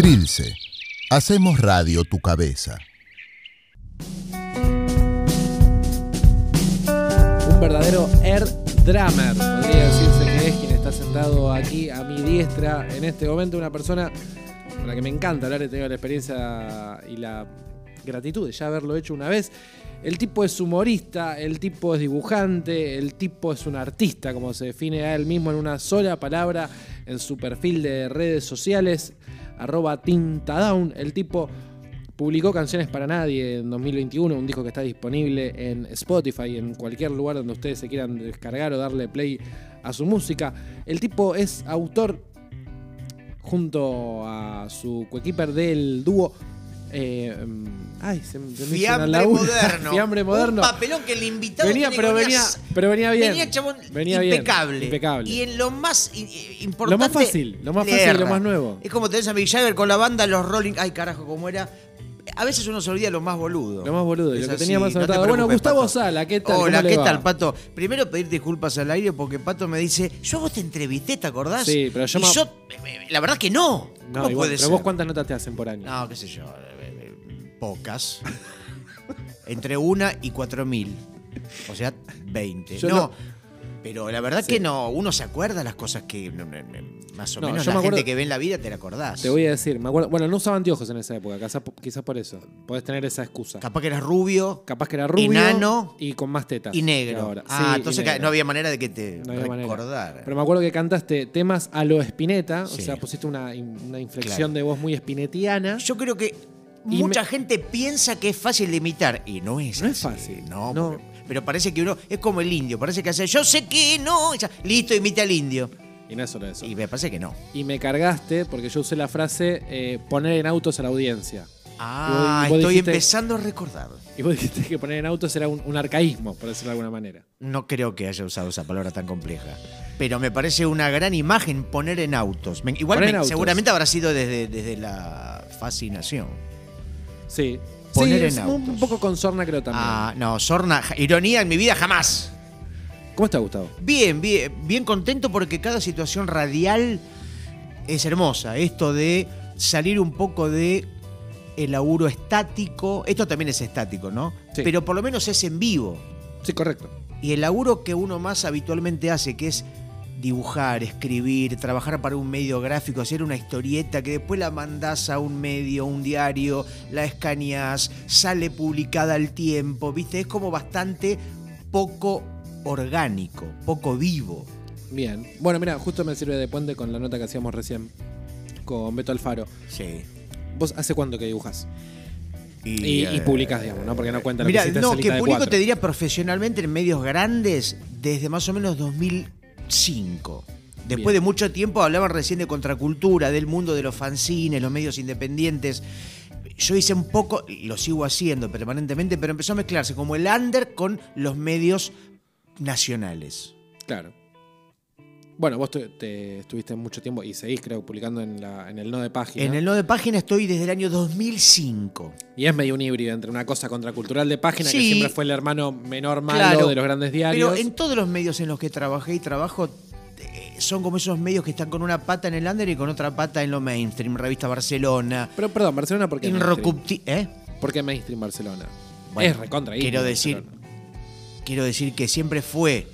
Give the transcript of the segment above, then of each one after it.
Trilce. Hacemos radio tu cabeza. Un verdadero air drummer, podría decirse que es quien está sentado aquí a mi diestra en este momento, una persona con la que me encanta hablar, he tenido la experiencia y la gratitud de ya haberlo hecho una vez. El tipo es humorista, el tipo es dibujante, el tipo es un artista, como se define a él mismo en una sola palabra en su perfil de redes sociales, arroba tintadown. El tipo publicó Canciones para Nadie en 2021, un disco que está disponible en Spotify, en cualquier lugar donde ustedes se quieran descargar o darle play a su música. El tipo es autor junto a su coequiper del dúo eh, ay, se, me Fiambre moderno. Fiambre moderno. Un papelón que el invitado venía, pero venía, pero venía bien. Venía, chabón, Venía bien, impecable. impecable. Y en lo más importante. Lo más fácil, lo más fácil y lo más nuevo. Es como tenés a Mick Jagger con la banda Los Rolling. Ay, carajo, ¿cómo era? A veces uno se olvida lo más boludo. Lo más boludo, y Es lo que así, tenía más no anotado. Bueno, Gustavo Pato. Sala, ¿qué tal? Hola, ¿Cómo le ¿qué tal, Pato? Primero pedir disculpas al aire porque Pato me dice, yo a vos te entrevisté, ¿te acordás? Sí, pero yo Y yo, eh, la verdad que no. No, ¿Cómo igual, puede pero ser? vos cuántas notas te hacen por año. No, qué sé yo, eh, eh, pocas. Entre una y cuatro mil. O sea, 20. Yo no, no- pero la verdad Sí. que no, uno se acuerda las cosas que más o No, menos yo la me acuerdo- gente que ve en la vida te la acordás. Te voy a decir, me acuerdo. Bueno, no usaba anteojos en esa época, quizás, quizás por eso. Podés tener esa excusa. Capaz que eras rubio Capaz que era rubio Enano y con más tetas. y negro. ahora. Ah, Sí, entonces negro. no había manera de que te No recordara. Pero me acuerdo que cantaste temas a lo Spinetta, Sí. o sea, pusiste una, una inflexión Claro. de voz muy spinetiana. Yo creo que mucha me- gente piensa que es fácil de imitar y no es No es fácil, No, no. porque- pero parece que uno es como el indio, parece que hace yo sé que no, y ya, listo, imite al indio. Y no es solo eso. Y Y, me parece que no. me cargaste porque yo usé la frase eh, poner en autos a la audiencia. Ah, Y vos estoy dijiste- empezando a recordar. Y vos dijiste que poner en autos era un, un arcaísmo, por decirlo de alguna manera. No creo que haya usado esa palabra tan compleja. Pero me parece una gran imagen poner en autos. Me- igual Poner me- en autos. seguramente habrá sido desde, desde la fascinación. Sí. Poner sí, en es un- autos. un poco con sorna creo también. Ah, no, Sorna, ironía en mi vida jamás. ¿Cómo está Gustavo? Bien, bien, bien contento porque cada situación radial es hermosa. Esto de salir un poco de el laburo estático. Esto también es estático, ¿no? Sí. Pero por lo menos es en vivo. Sí, correcto. Y el laburo que uno más habitualmente hace, que es dibujar, escribir, trabajar para un medio gráfico, hacer una historieta que después la mandás a un medio, un diario, la escaneás, sale publicada al tiempo, ¿viste? Es como bastante poco orgánico, poco vivo. Bien. Bueno, mira, justo me sirve de puente con la nota que hacíamos recién con Beto Alfaro. Sí. ¿Vos hace cuánto que dibujas? Y, y eh, publicas, digamos, ¿no? Porque no cuenta lo Mira, no, que publico te diría profesionalmente en medios grandes desde más o menos 2005. Después Bien. de mucho tiempo hablaban recién de contracultura, del mundo de los fanzines, los medios independientes. Yo hice un poco, y lo sigo haciendo permanentemente, pero empezó a mezclarse como el under con los medios nacionales. Claro. Bueno, vos te, te estuviste mucho tiempo y seguís, creo, publicando en, la, en el no de página. En el no de página estoy desde el año 2005. Y es medio un híbrido entre una cosa contracultural de página, que siempre fue el hermano menor malo Claro, de los grandes diarios. Pero en todos los medios en los que trabajé y trabajo eh, son como esos medios que están con una pata en el under y con otra pata en lo mainstream. Revista Barcelona, Pero perdón, Barcelona, ¿por qué? Inrocupti- ¿eh? ¿Por qué mainstream Barcelona? Bueno, es recontra quiero decir- Barcelona. Quiero decir que siempre fue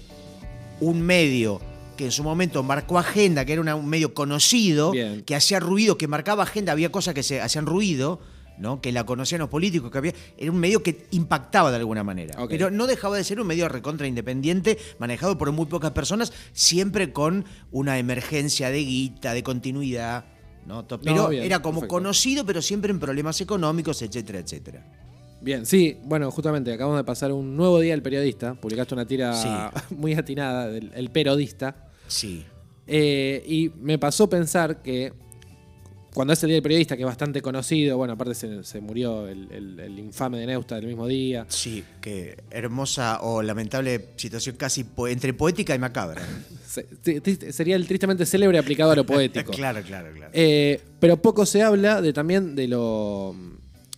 un medio que en su momento marcó agenda, que era una- un medio conocido, Bien. que hacía ruido, que marcaba agenda, había cosas que se hacían ruido, ¿no? que la conocían los políticos, que había, era un medio que impactaba de alguna manera. Pero no dejaba de ser un medio recontra independiente, manejado por muy pocas personas, siempre con una emergencia de guita, de continuidad. ¿no? Pero bien, era como perfecto. conocido, pero siempre en problemas económicos, etcétera, etcétera. Bien, sí, bueno, justamente acabamos de pasar un nuevo día del periodista. Publicaste una tira Sí. muy atinada del El Periodista. Sí. Eh, y me pasó pensar que cuando es el día del periodista, que es bastante conocido, bueno, aparte se, se murió el, el- el infame de Neusta del mismo día. Sí, qué hermosa o lamentable situación casi po- entre poética y macabra. Sería el tristemente célebre aplicado a lo poético. claro, claro, claro. Eh, pero poco se habla de también de lo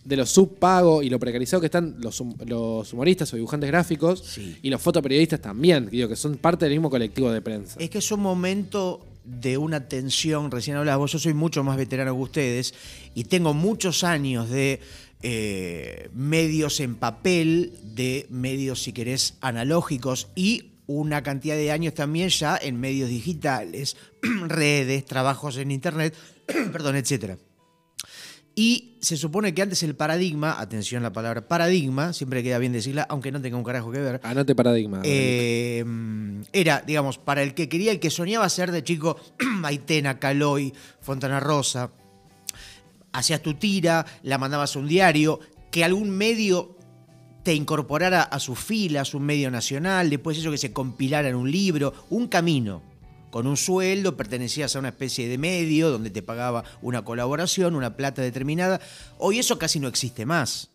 de lo subpago y lo precarizado que están los, los humoristas o dibujantes gráficos Sí. y los fotoperiodistas también, digo, que son parte del mismo colectivo de prensa. Es que es un momento de una tensión, recién hablabas vos, yo soy mucho más veterano que ustedes y tengo muchos años de eh, medios en papel, de medios, si querés, analógicos y una cantidad de años también ya en medios digitales, redes, trabajos en internet, perdón, etcétera. Y se supone que antes el paradigma, atención a la palabra paradigma, siempre queda bien decirla, aunque no tenga un carajo que ver, Anote paradigma. eh, era, digamos, para el que quería, el que soñaba ser de chico, Maitena, Caloy, Fontana Rosa, hacías tu tira, la mandabas a un diario, que algún medio te incorporara a sus filas, un medio nacional, después eso que se compilara en un libro, un camino. Con un sueldo pertenecías a una especie de medio donde te pagaba una colaboración, una plata determinada. Hoy eso casi no existe más.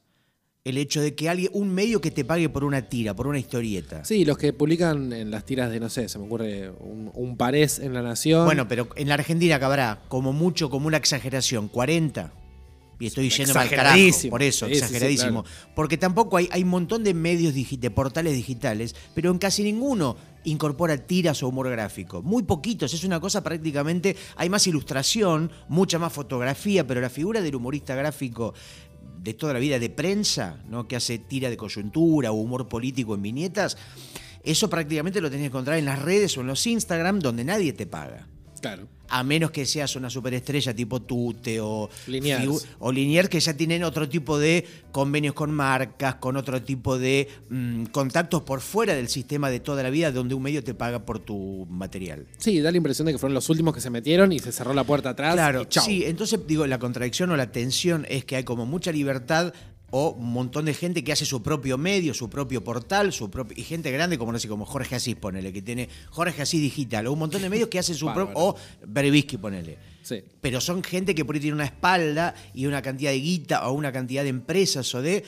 El hecho de que alguien, un medio que te pague por una tira, por una historieta. Sí, los que publican en las tiras de, no sé, se me ocurre un, un parés en La Nación. Bueno, pero en la Argentina cabrá como mucho, como una exageración, 40. Y estoy yendo al carajo, por eso, Sí, sí, sí, exageradísimo. claro. Porque tampoco hay, hay un montón de medios, digi- de portales digitales, pero en casi ninguno incorpora tiras o humor gráfico. Muy poquitos, es una cosa prácticamente, hay más ilustración, mucha más fotografía, pero la figura del humorista gráfico de toda la vida de prensa, ¿no? que hace tira de coyuntura o humor político en viñetas, eso prácticamente lo tenés que encontrar en las redes o en los Instagram donde nadie te paga. claro. A menos que seas una superestrella tipo Tute o Liniers. o Liniers que ya tienen otro tipo de convenios con marcas, con otro tipo de mm, contactos por fuera del sistema de toda la vida donde un medio te paga por tu material. Sí, da la impresión de que fueron los últimos que se metieron y se cerró la puerta atrás. Claro, y chau. sí, entonces digo, la contradicción o la tensión es que hay como mucha libertad o un montón de gente que hace su propio medio, su propio portal, su propio y gente grande como no sé, como Jorge Asís, ponele, que tiene Jorge Asís Digital, o un montón de medios que hacen su propio, o Berebisky, ponele. Sí. Pero son gente que por ahí tiene una espalda y una cantidad de guita o una cantidad de empresas o de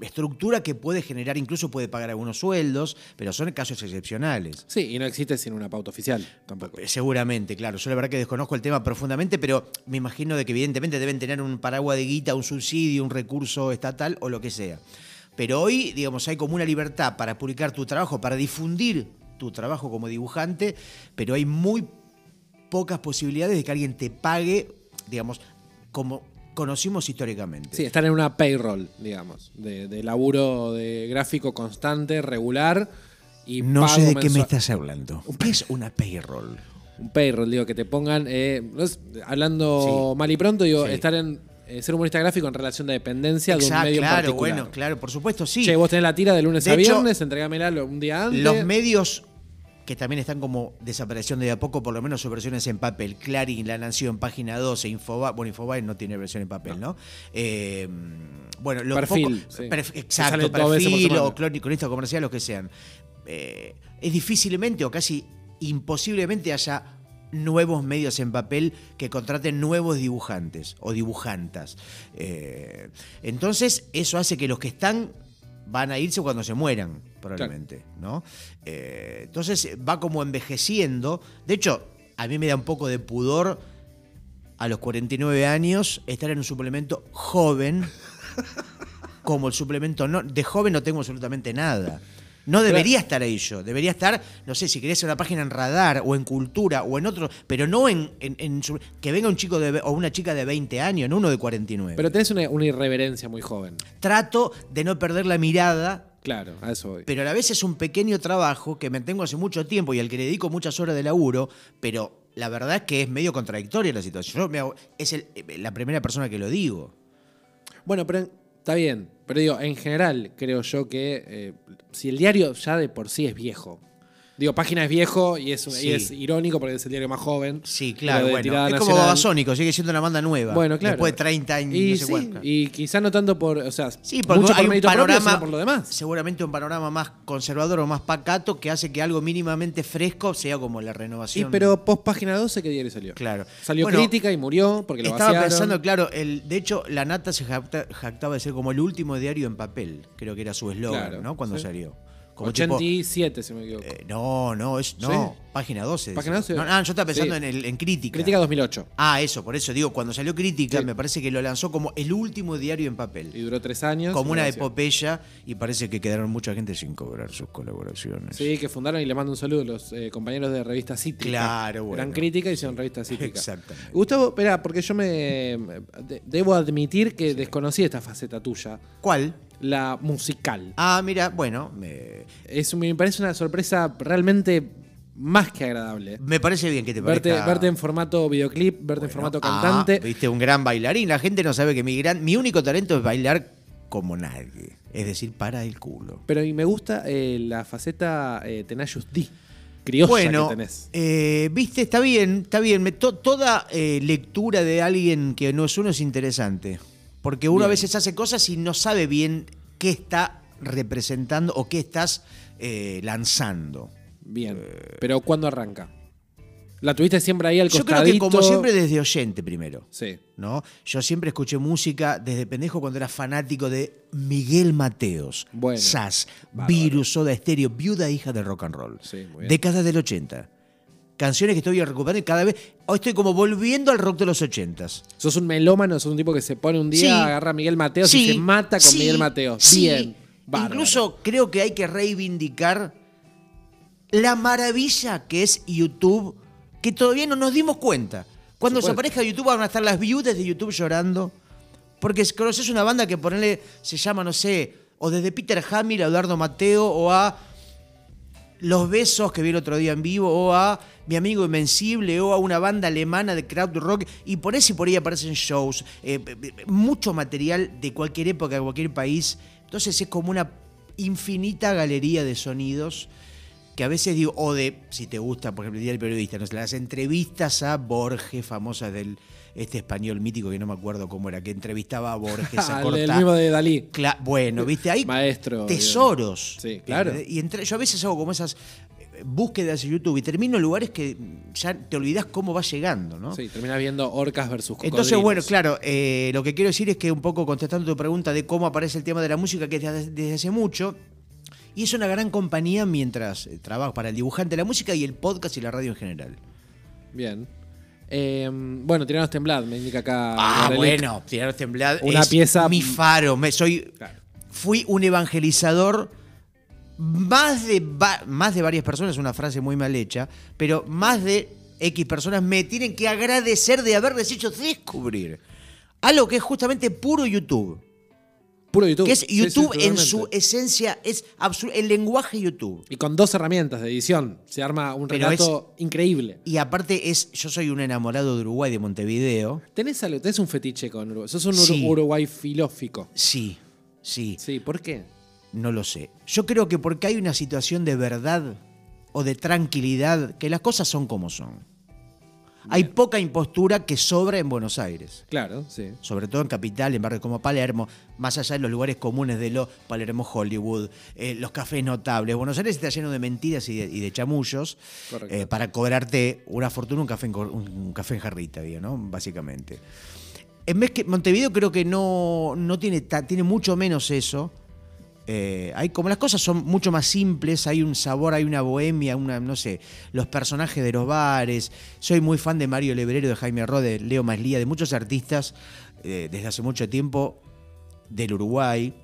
estructura que puede generar, incluso puede pagar algunos sueldos, pero son casos excepcionales. Sí, y no existe sin una pauta oficial tampoco. Seguramente, claro. Yo la verdad que desconozco el tema profundamente, pero me imagino de que evidentemente deben tener un paraguas de guita, un subsidio, un recurso estatal o lo que sea. Pero hoy, digamos, hay como una libertad para publicar tu trabajo, para difundir tu trabajo como dibujante, pero hay muy pocas posibilidades de que alguien te pague, digamos, como conocimos históricamente. Sí, están en una payroll, digamos, de, de laburo de gráfico constante, regular y no sé de qué me estás hablando. ¿Qué es una payroll? Un payroll, digo, que te pongan, eh, no es- hablando Sí. mal y pronto, digo, Sí. estar en eh, ser humorista gráfico en relación de dependencia de un Exacto, medio claro, particular. bueno, claro, por supuesto, sí. Che, vos tenés la tira de lunes De a hecho, viernes, entregámela un día antes. Los medios que también están como desapareciendo de a poco, por lo menos sus versiones en papel. Clarín, La Nación, Página 12, Infobae. Bueno, Infobae no tiene versión en papel, ¿no? Eh, bueno, los Perfil, pocos- sí. perf- exacto, perfil o cronista comercial, los que sean. Eh, es difícilmente o casi imposiblemente haya nuevos medios en papel que contraten nuevos dibujantes o dibujantas. Eh, entonces, eso hace que los que están van a irse cuando se mueran, probablemente, ¿no? Eh, entonces va como envejeciendo. De hecho, a mí me da un poco de pudor a los 49 años estar en un suplemento joven como el suplemento no, de joven no tengo absolutamente nada. No debería estar ahí yo, debería estar, no sé, si querés una página en Radar o en Cultura o en otro, pero no en, en- en su- que venga un chico de, o una chica de 20 años, no uno de 49. Pero tenés una, una irreverencia muy joven. Trato de no perder la mirada Claro, a eso voy. pero a la vez es un pequeño trabajo que mantengo hace mucho tiempo y al que le dedico muchas horas de laburo, pero la verdad es que es medio contradictoria la situación. Yo me hago- es el- la primera persona que lo digo. Bueno, pero está bien. Pero digo, en general, creo yo que eh, si el diario ya de por sí es viejo. Digo, página es viejo y es, Sí. y es irónico porque es el diario más joven. Sí, claro, bueno. Es como. Babasónico, sigue siendo una banda nueva. Bueno, claro. Después de 30 años, Y, no sé sí, y quizá no tanto por. O sea, Sí, porque mucho hay por un propio, panorama, por lo demás. seguramente un panorama más conservador o más pacato que hace que algo mínimamente fresco sea como la renovación. pero post página 12, ¿qué diario salió? Claro. Salió Bueno, crítica y murió porque lo Estaba vaciaron. pensando, claro, el, de hecho, La Nata se jacta- jactaba de ser como el último diario en papel. Creo que era su eslogan, Claro, ¿no? Cuando sí. salió. Como tipo, 87, si no me equivoco. eh, no, no, es, no. ¿Sí? Página 12. Página decís. 12. No, ah, yo estaba pensando Sí. en, el, en Crítica. Crítica 2008. Ah, eso, por eso digo, cuando salió Crítica, Sí. me parece que lo lanzó como el último diario en papel. Y duró tres años. Como una epopeya, y parece que quedaron mucha gente sin cobrar sus colaboraciones. Sí, que fundaron y le mando un saludo a los eh, compañeros de Revista Cítrica. Claro, bueno. Gran crítica y hicieron Revista Cítrica. Exactamente. Gustavo, espera, porque yo me. de- debo admitir que desconocí esta faceta tuya, ¿Cuál? La musical. Ah, mira, bueno, me, Es, me parece una sorpresa realmente más que agradable. me parece bien que te Verte, parezca... verte en formato videoclip, verte en formato Ah, cantante. viste, un gran bailarín. La gente no sabe que mi, gran, mi único talento es bailar como nadie. Es decir, para el culo. Pero y me gusta eh, la faceta eh, Tenacious D, criolla Bueno, que tenés. eh, viste, está bien, está bien. Me- to- toda eh, lectura de alguien que no es uno es interesante. Porque uno a veces hace cosas y no sabe bien qué está representando o qué estás eh, lanzando. Bien. Pero ¿cuándo arranca? ¿La tuviste siempre ahí al Yo costadito? creo que como siempre desde oyente primero. Sí. ¿no? Yo siempre escuché música desde pendejo cuando era fanático de Miguel Mateos, Bueno, Sass. Virus, Soda Estéreo, Viuda hija del rock and roll. Sí, muy bien. Décadas del 80. Canciones que estoy recuperando y cada vez hoy estoy como volviendo al rock de los 80s. Sos un melómano, sos un tipo que se pone un día, Sí. agarra a Miguel Mateos y se mata con sí, Miguel Mateos. sí. Bien. Bárbaro. Incluso creo que hay que reivindicar la maravilla que es YouTube, que todavía no nos dimos cuenta. Cuando supuesto. desaparezca YouTube van a estar las viudas de YouTube llorando. Porque conoces una banda que ponerle, se llama, no sé, o desde Peter Hamill a Eduardo Mateo, o a Los Besos que vi el otro día en vivo, o a Mi Amigo Invencible, o a una banda alemana de crowd rock, y por eso y por ahí aparecen shows, eh, mucho material de cualquier época, de cualquier país. Entonces es como una infinita galería de sonidos que a veces digo, o de, si te gusta, por ejemplo, el Periodista, no las entrevistas a Borges, famosas del este español mítico que no me acuerdo cómo era, que entrevistaba a Borges a Ah, el, cortar. mismo de Dalí. Cla- bueno, viste, hay Maestro. tesoros. Sí, claro. Y entre, yo a veces hago como esas eh, búsquedas en YouTube y termino en lugares que ya te olvidas cómo va llegando, ¿no? Sí, terminás viendo orcas versus cocodrilos. Entonces, bueno, claro, eh, lo que quiero decir es que un poco contestando tu pregunta de cómo aparece el tema de la música, que es desde, desde hace mucho, y es una gran compañía mientras eh, trabajo para el dibujante de la música y el podcast y la radio en general. Bien. Eh, bueno, Tiranos Temblad, me indica acá. Ah, bueno, Tirar Temblad Una es pieza- mi faro. Me, soy, Claro. fui un evangelizador más de, más de varias personas, una frase muy mal hecha, pero más de X personas me tienen que agradecer de haberles hecho descubrir algo que es justamente puro YouTube. Puro YouTube. Que es Sí, sí, YouTube en su esencia, es el lenguaje YouTube. Y con dos herramientas de edición. Se arma un Pero relato increíble. Y aparte es, yo soy un enamorado de Uruguay, de Montevideo. ¿Tenés, algo, tenés un fetiche con Uruguay. Sos un Sí. Uruguay filófico. Sí, sí. Sí, ¿por qué? No lo sé. Yo creo que porque hay una situación de verdad o de tranquilidad, que las cosas son como son. Hay poca impostura que sobra en Buenos Aires. Claro, sí. Sobre todo en Capital, en barrios como Palermo, más allá de los lugares comunes de lo Palermo Hollywood, eh, los cafés notables. Buenos Aires está lleno de mentiras y de, y de chamullos eh, para cobrarte una fortuna un café en, un, un café en jarrita, digo, ¿no? Básicamente. En vez que Montevideo creo que no, no tiene, ta- tiene mucho menos eso. Eh, hay como las cosas son mucho más simples, hay un sabor, hay una bohemia, una, no sé, los personajes de los bares. Soy muy fan de Mario Lebrero, de Jaime Ro, de Leo Maslía, de muchos artistas eh, desde hace mucho tiempo del Uruguay.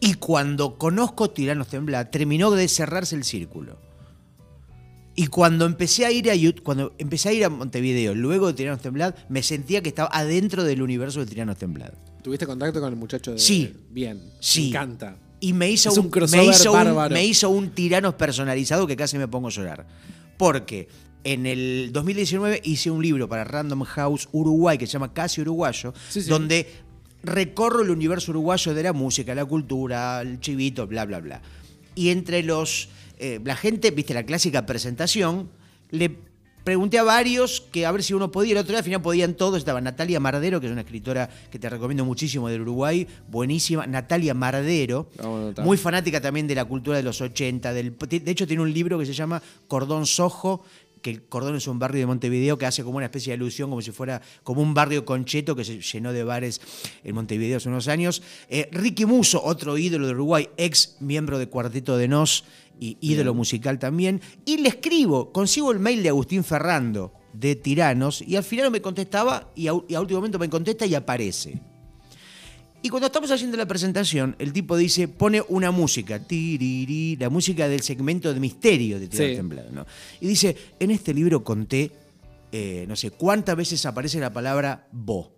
Y cuando conozco Tiranos Temblar, terminó de cerrarse el círculo. Y cuando empecé a ir a cuando empecé a ir a Montevideo, luego de Tiranos Temblar, me sentía que estaba adentro del universo de Tiranos Temblar. ¿Tuviste contacto con el muchacho de.? Sí. Bien. Sí. Me encanta. Y me hizo un un, me hizo un- me hizo un tiranos personalizado que casi me pongo a llorar. Porque en el 2019 hice un libro para Random House Uruguay que se llama Casi Uruguayo, Sí, sí. donde recorro el universo uruguayo de la música, la cultura, el chivito, bla, bla, bla. Y entre los. eh, la gente, viste, la clásica presentación, le pregunté a varios que a ver si uno podía. El otro día al final podían todos. Estaba Natalia Mardero, que es una escritora que te recomiendo muchísimo del Uruguay, buenísima. Natalia Mardero, Vamos a anotar. muy fanática también de la cultura de los 80. Del, de hecho, tiene un libro que se llama Cordón Sojo. Que el Cordón es un barrio de Montevideo que hace como una especie de alusión, como si fuera como un barrio concheto que se llenó de bares en Montevideo hace unos años. Eh, Ricky Muso, otro ídolo de Uruguay, ex miembro de Cuarteto de Nos y ídolo musical también. Y le escribo, consigo el mail de Agustín Ferrando de Tiranos y al final no me contestaba y a, y a último momento me contesta y aparece. Y cuando estamos haciendo la presentación, el tipo dice, pone una música, tiriri, la música del segmento de misterio de Tierra Sí. Temblada, ¿no? Y dice, en este libro conté, eh, no sé, cuántas veces aparece la palabra bo.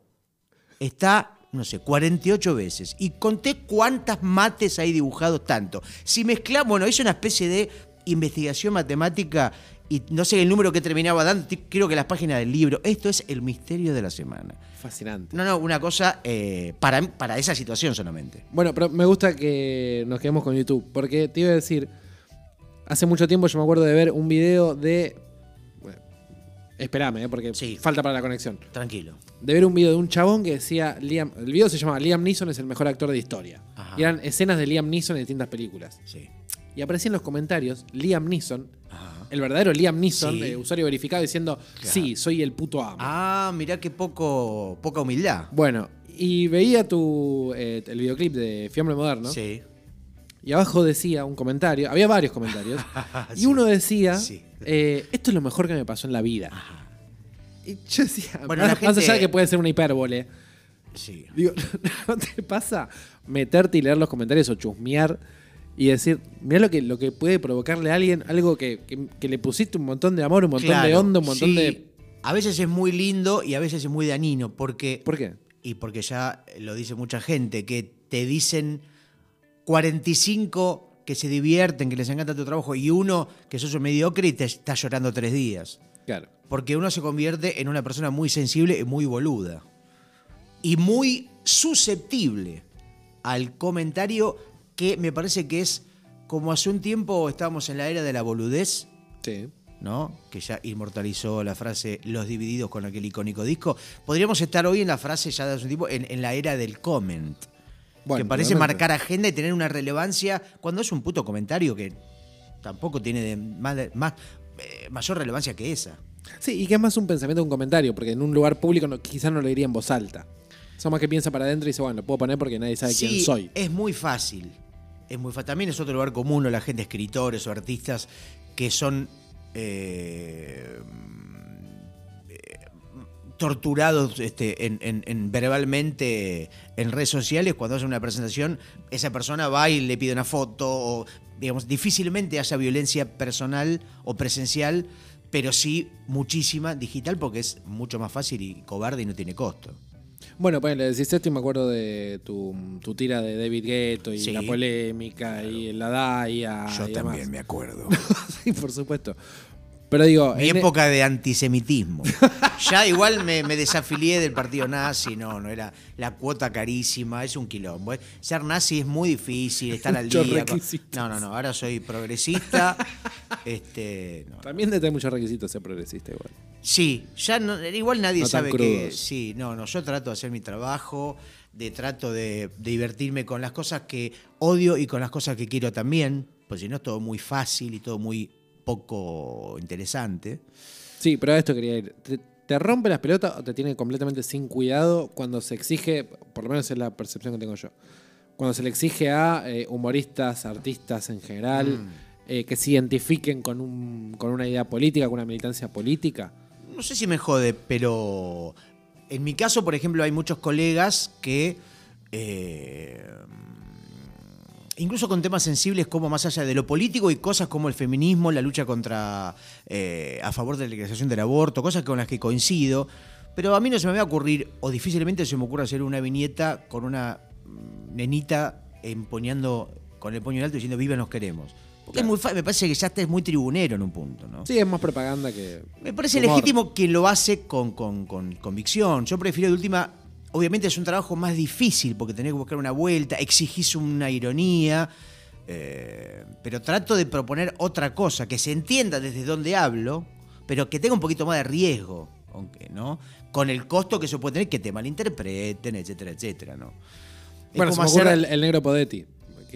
Está, no sé, 48 veces. Y conté cuántas mates hay dibujados tanto. Si mezclamos, bueno, hice una especie de investigación matemática y no sé el número que terminaba dando, creo que las páginas del libro. Esto es el misterio de la semana. Fascinante. No, no, una cosa eh, para, para esa situación solamente. Bueno, pero me gusta que nos quedemos con YouTube, porque te iba a decir, hace mucho tiempo yo me acuerdo de ver un video de... bueno, Esperame, eh, porque Sí. falta para la conexión. Tranquilo. De ver un video de un chabón que decía, Liam, el video se llama Liam Neeson es el mejor actor de historia. Ajá. Y eran escenas de Liam Neeson en distintas películas. Sí. Y aparecía en los comentarios Liam Neeson, Ajá. el verdadero Liam Neeson, Sí. eh, usuario verificado, diciendo, sí, soy el puto amo. Ah, mirá qué poco, poca humildad. Bueno, y veía tu, eh, el videoclip de Fiambre Moderno. Sí. Y abajo decía un comentario, había varios comentarios, y Sí. uno decía, Sí. eh, esto es lo mejor que me pasó en la vida. Y yo decía, Bueno, más, la más gente- allá de que puede ser una hipérbole, Sí. digo, ¿no te pasa meterte y leer los comentarios o chusmear y decir, mira lo que, lo que puede provocarle a alguien, algo que, que- que le pusiste un montón de amor, un montón de onda, un montón sí. de... A veces es muy lindo y a veces es muy dañino, porque. ¿Por qué? Y porque ya lo dice mucha gente, que te dicen 45 que se divierten, que les encanta tu trabajo, y uno que sos un mediocre y te está llorando tres días. Claro. Porque uno se convierte en una persona muy sensible y muy boluda. Y muy susceptible al comentario que me parece que es como hace un tiempo estábamos en la era de la boludez, Sí. ¿no? Que ya inmortalizó la frase los divididos con aquel icónico disco. Podríamos estar hoy en la frase ya de hace un tiempo, en, en la era del comment. Bueno, que parece marcar agenda y tener una relevancia cuando es un puto comentario que tampoco tiene de- más, de- más eh, mayor relevancia que esa. Sí, y que es más un pensamiento que un comentario, porque en un lugar público no- quizás no lo diría en voz alta. Son más que piensa para adentro y dice, bueno, lo puedo poner porque nadie sabe Sí, quién soy. Es muy fácil. También es otro lugar común, ¿no? la gente, escritores o artistas que son eh, torturados este, en verbalmente en redes sociales. Cuando hacen una presentación, esa persona va y le pide una foto. O, digamos, difícilmente haya violencia personal o presencial, pero sí muchísima digital porque es mucho más fácil y cobarde y no tiene costo. Bueno, pues le decís esto y me acuerdo de tu, tu tira de David Gueto y Sí. la polémica y la DAIA. Yo y también demás. me acuerdo. sí, por supuesto. Pero digo, Mi en- época de antisemitismo. ya igual me, me desafilié del partido nazi, no, no era la cuota carísima, es un quilombo. ¿eh? Ser nazi es muy difícil, estar al Muchos día. con-. No, no, no, ahora soy progresista. este, no. también te trae muchos requisitos ser progresista igual. Sí, ya no, igual nadie No sabe que. Sí, no, no, yo trato de hacer mi trabajo, de trato de, de divertirme con las cosas que odio y con las cosas que quiero también, pues si no es todo muy fácil y todo muy poco interesante. Sí, pero a esto quería ir. ¿Te, te rompe las pelotas o te tiene completamente sin cuidado cuando se exige, por lo menos es la percepción que tengo yo, cuando se le exige a eh, humoristas, artistas en general, Mm. eh, que se identifiquen con, un, con una idea política, con una militancia política? No sé si me jode, pero en mi caso, por ejemplo, hay muchos colegas que, eh, incluso con temas sensibles como más allá de lo político y cosas como el feminismo, la lucha contra, eh, a favor de la legalización del aborto, cosas con las que coincido, pero a mí no se me va a ocurrir, o difícilmente se me ocurre hacer una viñeta con una nenita empuñando con el puño en alto diciendo viva nos queremos. Porque es muy me parece que ya es muy tribunero en un punto, ¿no? Sí, es más propaganda que. Me parece humor. legítimo quien lo hace con, con- con convicción. Yo prefiero de última. Obviamente es un trabajo más difícil porque tenés que buscar una vuelta, exigís una ironía. eh, pero trato de proponer otra cosa, que se entienda desde dónde hablo, pero que tenga un poquito más de riesgo, aunque, ¿no? Con el costo que eso puede tener, que te malinterpreten, etcétera, etcétera, ¿no? Es Bueno, se como me ocurre hacer- el, el negro Podetti,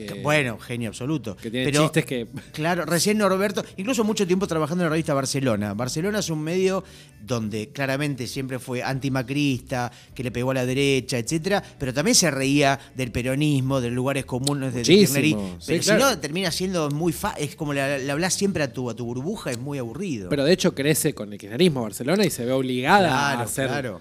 que, Bueno, genio absoluto. que tiene Pero, chistes que. Claro, recién Norberto, incluso mucho tiempo trabajando en la revista Barcelona. Barcelona es un medio donde claramente siempre fue antimacrista, que le pegó a la derecha, etcétera, pero también se reía del peronismo, de lugares comunes de, Kirchnerí. sí, Pero claro. si no, termina siendo muy fa es como le, le hablas siempre a tu, a tu burbuja, es muy aburrido. Pero de hecho crece con el kirchnerismo Barcelona y se ve obligada Claro, a hacer claro.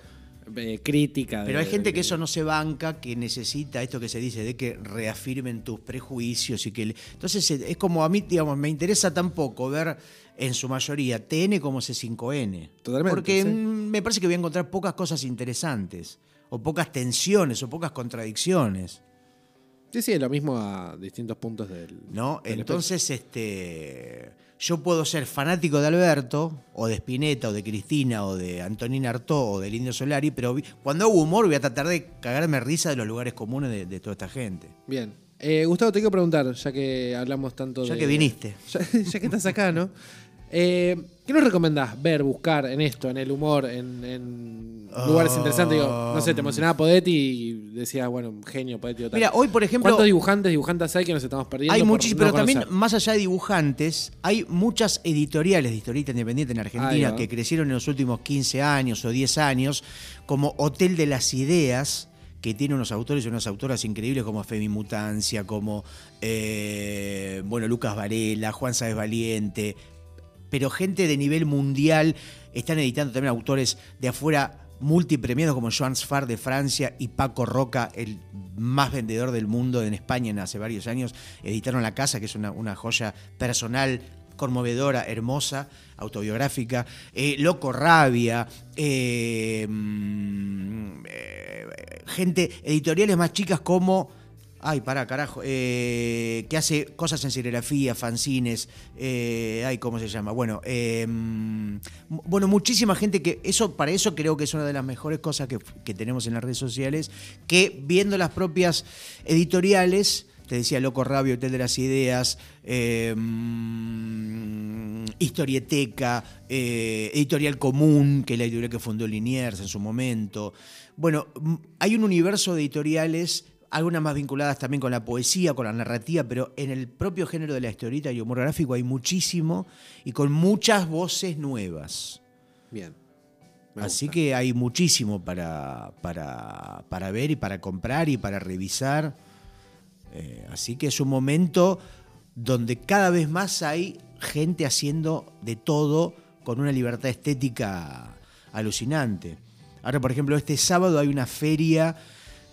Eh, crítica. Pero de- hay gente que eso no se banca, que necesita esto que se dice de que reafirmen tus prejuicios y que le- entonces es como a mí, digamos, me interesa tampoco ver en su mayoría TN como C5N. Totalmente, Porque sí. me parece que voy a encontrar pocas cosas interesantes o pocas tensiones o pocas contradicciones, Sí, sí, lo mismo a distintos puntos del. ¿no? del Entonces, este yo puedo ser fanático de Alberto, o de Spinetta, o de Cristina, o de Antonina Artaud, o del Indio Solari, pero cuando hago humor voy a tratar de cagarme risa de los lugares comunes de, de toda esta gente. Bien. Eh, Gustavo, te quiero preguntar, ya que hablamos tanto Ya de- que viniste. Ya, ya que estás acá, ¿no? Eh, ¿Qué nos recomendás ver, buscar en esto, en el humor, en, en lugares Ah. interesantes? Digo, no sé, te emocionaba Podetti y decías, bueno, genio, Podetti o tal. Mira, hoy por ejemplo ¿Cuántos dibujantes, dibujantes hay que nos estamos perdiendo? hay muchísimos, no pero también más allá de dibujantes, hay muchas editoriales de historieta independiente en Argentina que crecieron en los últimos 15 años o 10 años, como Hotel de las Ideas, que tiene unos autores y unas autoras increíbles como Femi Mutancia, como eh, bueno, Lucas Varela, Juan Sáez Valiente, pero gente de nivel mundial están editando también autores de afuera multipremiados como Joan Sfar de Francia y Paco Roca, el más vendedor del mundo en España en hace varios años, editaron La Casa, que es una, joya personal conmovedora, hermosa, autobiográfica, Eh, Loco Rabia, eh, mm, eh, gente, editoriales más chicas como Ay, pará, carajo. eh, que hace cosas en serigrafía, fanzines. eh, ay, ¿cómo se llama? Bueno, mm, bueno, muchísima gente que. Eso, para eso creo que es una de las mejores cosas que, que tenemos en las redes sociales. Que viendo las propias editoriales. Te decía Loco Rabio, Hotel de las Ideas, mm, Historieteca, eh, Editorial Común, que es la editorial que fundó Liniers en su momento. Bueno, hay un universo de editoriales algunas más vinculadas también con la poesía, con la narrativa, pero en el propio género de la historieta y humor gráfico hay muchísimo y con muchas voces nuevas. Bien. Así que hay muchísimo para, para, para ver y para comprar y para revisar. Eh, así que es un momento donde cada vez más hay gente haciendo de todo con una libertad estética alucinante. Ahora, por ejemplo, este sábado hay una feria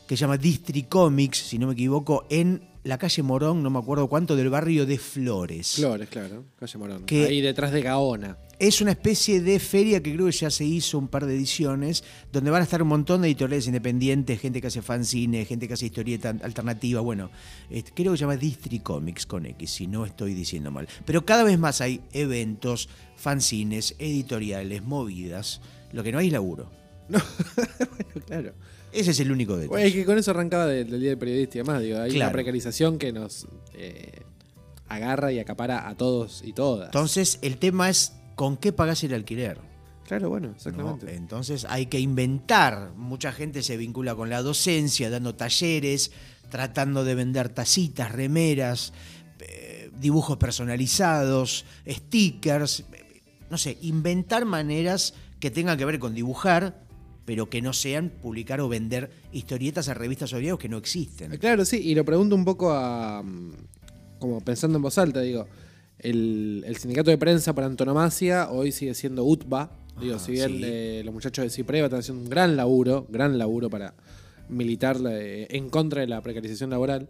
que se llama District Comics, si no me equivoco, en la calle Morón, no me acuerdo cuánto, del barrio de Flores. Flores, claro. Calle Morón. Que- Ahí detrás de Gaona. Es una especie de feria que creo que ya se hizo un par de ediciones, donde van a estar un montón de editoriales independientes, gente que hace fanzine, gente que hace historieta alternativa. Bueno, eh, creo que se llama District Comics con X, si no estoy diciendo mal. Pero cada vez más hay eventos, fanzines, editoriales, movidas. Lo que no hay es laburo. Claro. Ese es el único detalle. Bueno, es que con eso arrancaba del, del Día del Periodista y demás. Digo, hay Claro. una precarización que nos eh, agarra y acapara a todos y todas. Entonces, el tema es con qué pagás el alquiler. claro, bueno, ¿no? exactamente. Entonces hay que inventar. Mucha gente se vincula con la docencia, dando talleres, tratando de vender tacitas, remeras, eh, dibujos personalizados, stickers. No sé, inventar maneras que tengan que ver con dibujar, pero que no sean publicar o vender historietas a revistas o diarios que no existen. Eh, Claro, sí, y lo pregunto un poco a. mm, como pensando en voz alta, digo. El, el sindicato de prensa por antonomasia hoy sigue siendo UTBA. Digo, Ah, si bien sí. eh, los muchachos de Cipreva están haciendo un gran laburo, gran laburo para militar eh, en contra de la precarización laboral.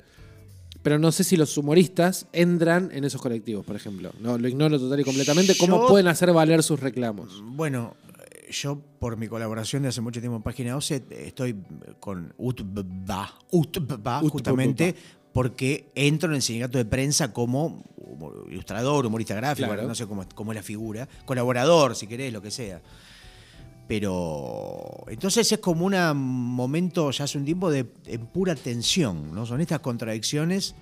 Pero no sé si los humoristas entran en esos colectivos, por ejemplo. No, lo ignoro total y completamente. ¿Cómo Yo- pueden hacer valer sus reclamos? Bueno, yo por mi colaboración de hace mucho tiempo en Página 12 estoy con UTBA, UTBA justamente porque entro en el sindicato de prensa como ilustrador, humorista gráfico, Claro. no sé cómo, es- cómo es la figura, colaborador, si querés, lo que sea. Pero entonces es como un momento ya hace un tiempo de en pura tensión, ¿no? Son estas contradicciones.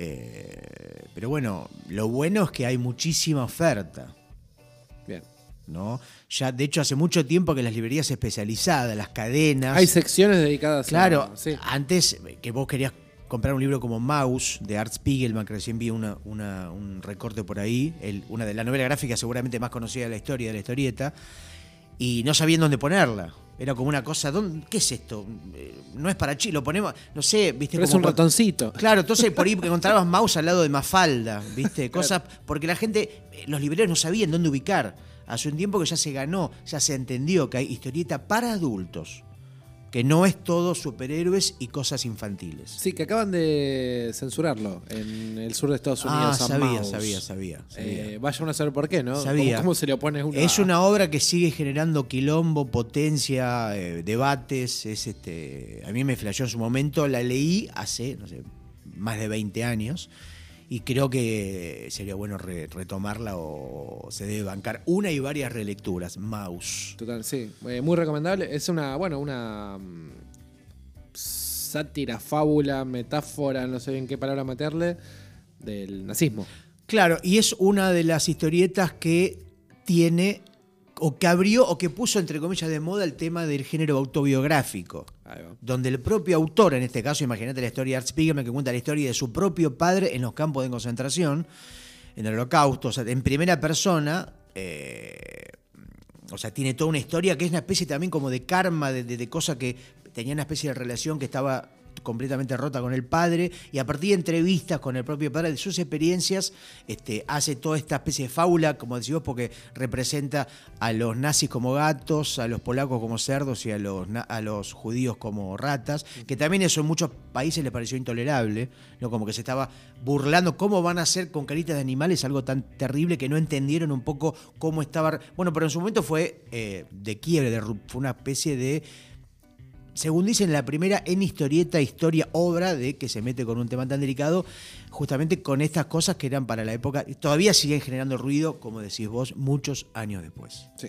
eh, pero bueno, lo bueno es que hay muchísima oferta. ¿No? Ya, de hecho, hace mucho tiempo que las librerías especializadas, las cadenas. Hay secciones dedicadas claro, a. Sí. antes eh, que vos querías comprar un libro como Mouse de Art Spiegelman, que recién vi una, una- un recorte por ahí, el- una de la novela gráfica seguramente más conocida de la historia, de la historieta, y no sabían dónde ponerla. Era como una cosa, ¿dónde- ¿qué es esto? Eh, No es para chi, lo ponemos, no sé, viste Pero es un ratoncito. Claro, entonces por ahí encontrabas mouse al lado de Mafalda, ¿viste? Cosas, porque la gente, eh, los libreros no sabían dónde ubicar. Hace un tiempo que ya se ganó, ya se entendió que hay historieta para adultos, que no es todo superhéroes y cosas infantiles. Sí, que acaban de censurarlo en el sur de Estados Ah, Unidos. a sabía, Mouse. sabía, sabía, sabía. Eh, vaya uno a saber por qué, ¿no? Sabía. ¿Cómo, cómo se le opone uno Es una obra que sigue generando quilombo, potencia, eh, debates. Es este, a mí me flasheó en su momento. La leí hace, no sé, más de 20 años. Y creo que sería bueno re- retomarla o se debe bancar una y varias relecturas. Mouse. Total, sí. Eh, muy recomendable. Es una, bueno, una mm, sátira, fábula, metáfora, no sé bien qué palabra meterle, del nazismo. Claro, y es una de las historietas que tiene, o que abrió, o que puso, entre comillas, de moda el tema del género autobiográfico. Donde el propio autor, en este caso, imagínate la historia de Art Spiegelman que cuenta la historia de su propio padre en los campos de concentración, en el holocausto, o sea, en primera persona, eh, o sea, tiene toda una historia que es una especie también como de karma, de, de, de cosa que tenía una especie de relación que estaba completamente rota con el padre y a partir de entrevistas con el propio padre de sus experiencias este, hace toda esta especie de fábula como decís vos porque representa a los nazis como gatos a los polacos como cerdos y a los, a los judíos como ratas que también eso en muchos países les pareció intolerable no como que se estaba burlando cómo van a ser con caritas de animales algo tan terrible que no entendieron un poco cómo estaba bueno pero en su momento fue eh, de quiebre de fue una especie de según dicen, la primera en historieta, historia, obra de que se mete con un tema tan delicado, justamente con estas cosas que eran para la época, y todavía siguen generando ruido, como decís vos, muchos años después. Sí.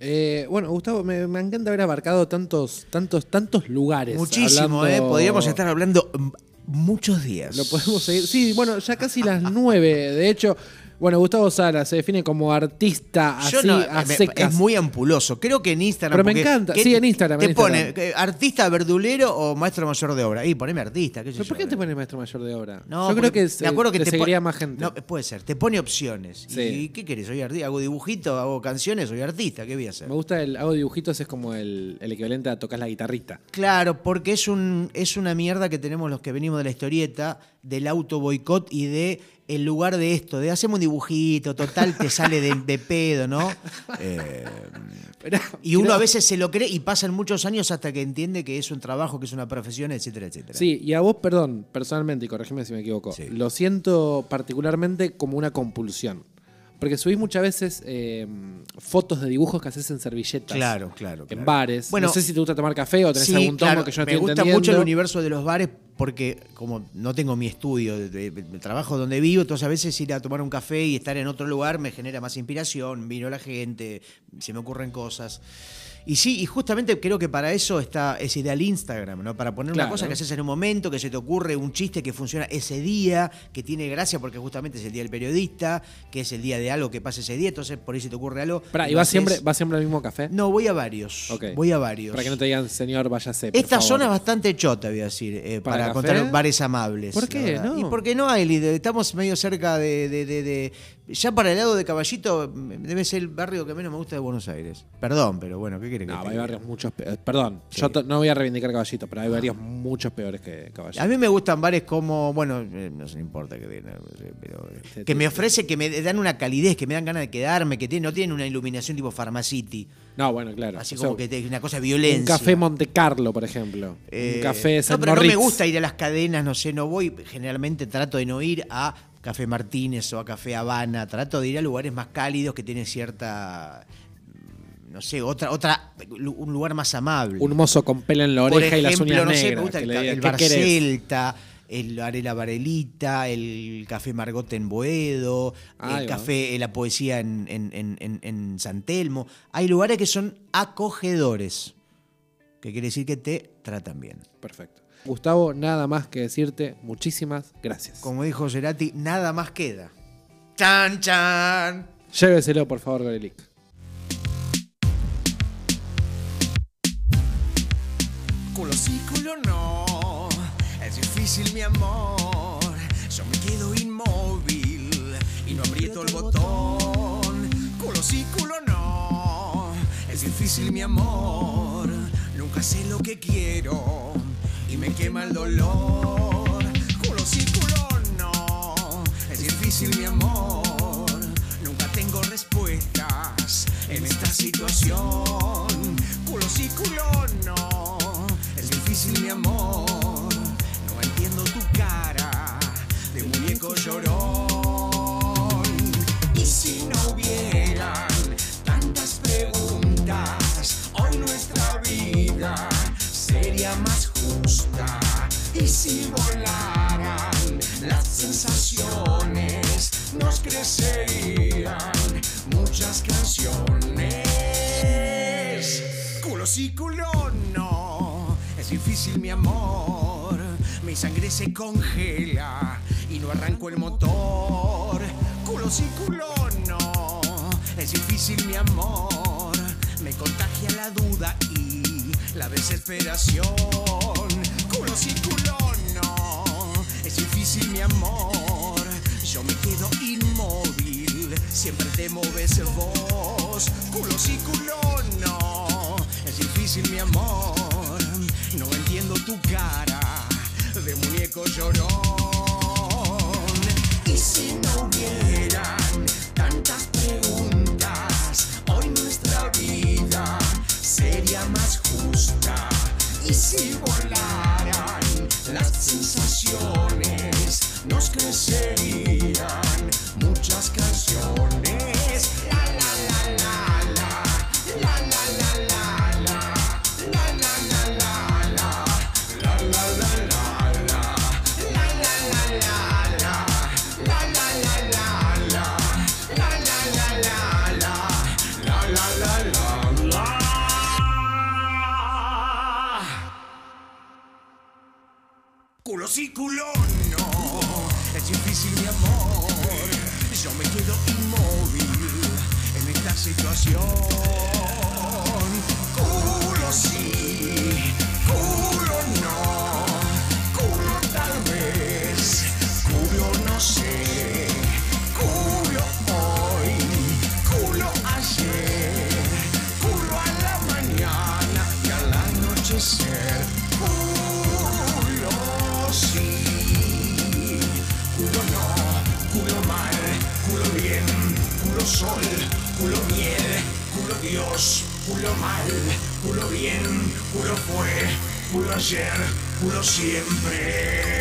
Eh, bueno, Gustavo, me, me encanta haber abarcado tantos, tantos, tantos lugares. Muchísimo, hablando- ¿eh? Podríamos estar hablando mm, muchos días. Lo podemos seguir. Sí, bueno, ya casi las nueve. De hecho, bueno, Gustavo Sala se define como artista así Yo no, a me- secas. es muy ampuloso. Creo que en Instagram. Pero me porque- encanta. ¿qué Sí, en Instagram, Te en pone Instagram. eh, artista verdulero o maestro mayor de obra. Y poneme artista. ¿qué sé ¿Pero por yo, qué te eh. pones maestro mayor de obra? No, Yo creo porque que, se- me acuerdo que te, seguiría más gente. No, puede ser. Te pone opciones. Sí. ¿Y qué querés? Soy artista. Hago dibujito, hago canciones, soy artista. ¿Qué voy a hacer? Me gusta el hago dibujitos, es como el, el equivalente a tocar la guitarrita. Claro, porque es, un, es una mierda que tenemos los que venimos de la historieta, del auto boicot y de en lugar de esto, de hacemos un dibujito, total, te sale de, de pedo, ¿no? Eh, Pero, y uno a veces se lo cree y pasan muchos años hasta que entiende que es un trabajo, que es una profesión, etcétera, etcétera. Sí, y a vos, perdón, personalmente, y corregime si me equivoco, Sí. lo siento particularmente como una compulsión. Porque subís muchas veces eh, fotos de dibujos que haces en servilletas. Claro, claro. En claro. bares. Bueno, no sé si te gusta tomar café o tenés Sí, algún tomo claro, que yo no me estoy gusta entendiendo. mucho el universo de los bares porque como no tengo mi estudio de, de- de trabajo donde vivo, entonces a veces ir a tomar un café y estar en otro lugar me genera más inspiración, vino la gente, se me ocurren cosas. Y sí, y justamente creo que para eso está es ideal Instagram, ¿no? Para poner Claro. una cosa que haces en un momento, que se te ocurre un chiste que funciona ese día, que tiene gracia porque justamente es el día del periodista, que es el día de algo que pasa ese día, entonces por ahí se te ocurre algo. Pará, ¿y vas siempre, vas siempre al mismo café? No, voy a varios. Voy a varios. Para que no te digan, señor, váyase. por Esta favor. zona es bastante chota, voy a decir, eh, ¿Para para, contar bares amables. ¿Por qué? No. Y porque no hay, estamos medio cerca de, de- de- de- Ya para el lado de Caballito, mm, debe ser el barrio que menos me gusta de Buenos Aires. Perdón, pero bueno, ¿qué quiere que No, te hay diga? barrios muchos peores. Perdón, Sí. yo no voy a reivindicar Caballito, pero hay barrios muchos peores que Caballito. A mí me gustan bares como, bueno, eh, no se me importa que pero eh, Sí, que me ofrece, que me dan una calidez, que me dan ganas de quedarme, que no tienen una iluminación tipo Pharmacity, No, bueno, claro. así O sea, como que te- una cosa de violencia. Un café Monte Carlo, por ejemplo. Eh, un café San No, pero no me Moritz. gusta ir a las cadenas, no sé, no voy. Generalmente trato de no ir a Café Martínez o a Café Habana. Trato de ir a lugares más cálidos que tienen cierta. mm, No sé, otra, otra, un lugar más amable. Un mozo con pelo en la Por oreja y las ejemplo, uñas no sé, negras. me gusta que el, el ¿qué Bar querés? Celta, el Arela Varelita, el Café Margot en Boedo, Ahí el va. Café, la poesía en, en- en- en- en San Telmo. Hay lugares que son acogedores, que quiere decir que te tratan bien. Perfecto. Gustavo, nada más que decirte muchísimas gracias. Como dijo Cerati, nada más queda. Chan, chan. Lléveselo, por favor, Gorelic. Culo sí, culo no. Es difícil mi amor, yo me quedo inmóvil y no aprieto el botón. Culo sí, culo no. Es difícil mi amor, nunca sé lo que quiero y me quema el dolor. Culo sí, culo no. Es difícil mi amor, nunca tengo respuestas en esta situación. Culo sí, culo no. Es difícil mi amor, no entiendo tu cara de muñeco llorón. Y si no hubieran tantas preguntas, hoy nuestra vida sería más. Y si volaran las sensaciones, nos crecerían muchas canciones. Culo sí, culo no. Es difícil mi amor. Mi sangre se congela y no arranco el motor. Culo sí, culo no. Es difícil mi amor. Me contagia la duda y la desesperación. Culo sí, culo no. Es difícil mi amor. Yo me quedo inmóvil. Siempre te moves vos. Culo sí, culo no. Es difícil mi amor. No entiendo tu cara de muñeco llorón. Y si no hubieran tantas preguntas, hoy nuestra vida sería más justa. Y si volaran las sensaciones, nos crecerían muchas canciones. No. Es difícil mi amor. Yo me quedo inmóvil en esta situación. Culo sol, culo miel, culo Dios, culo mal, culo bien, culo fue, culo ayer, culo siempre.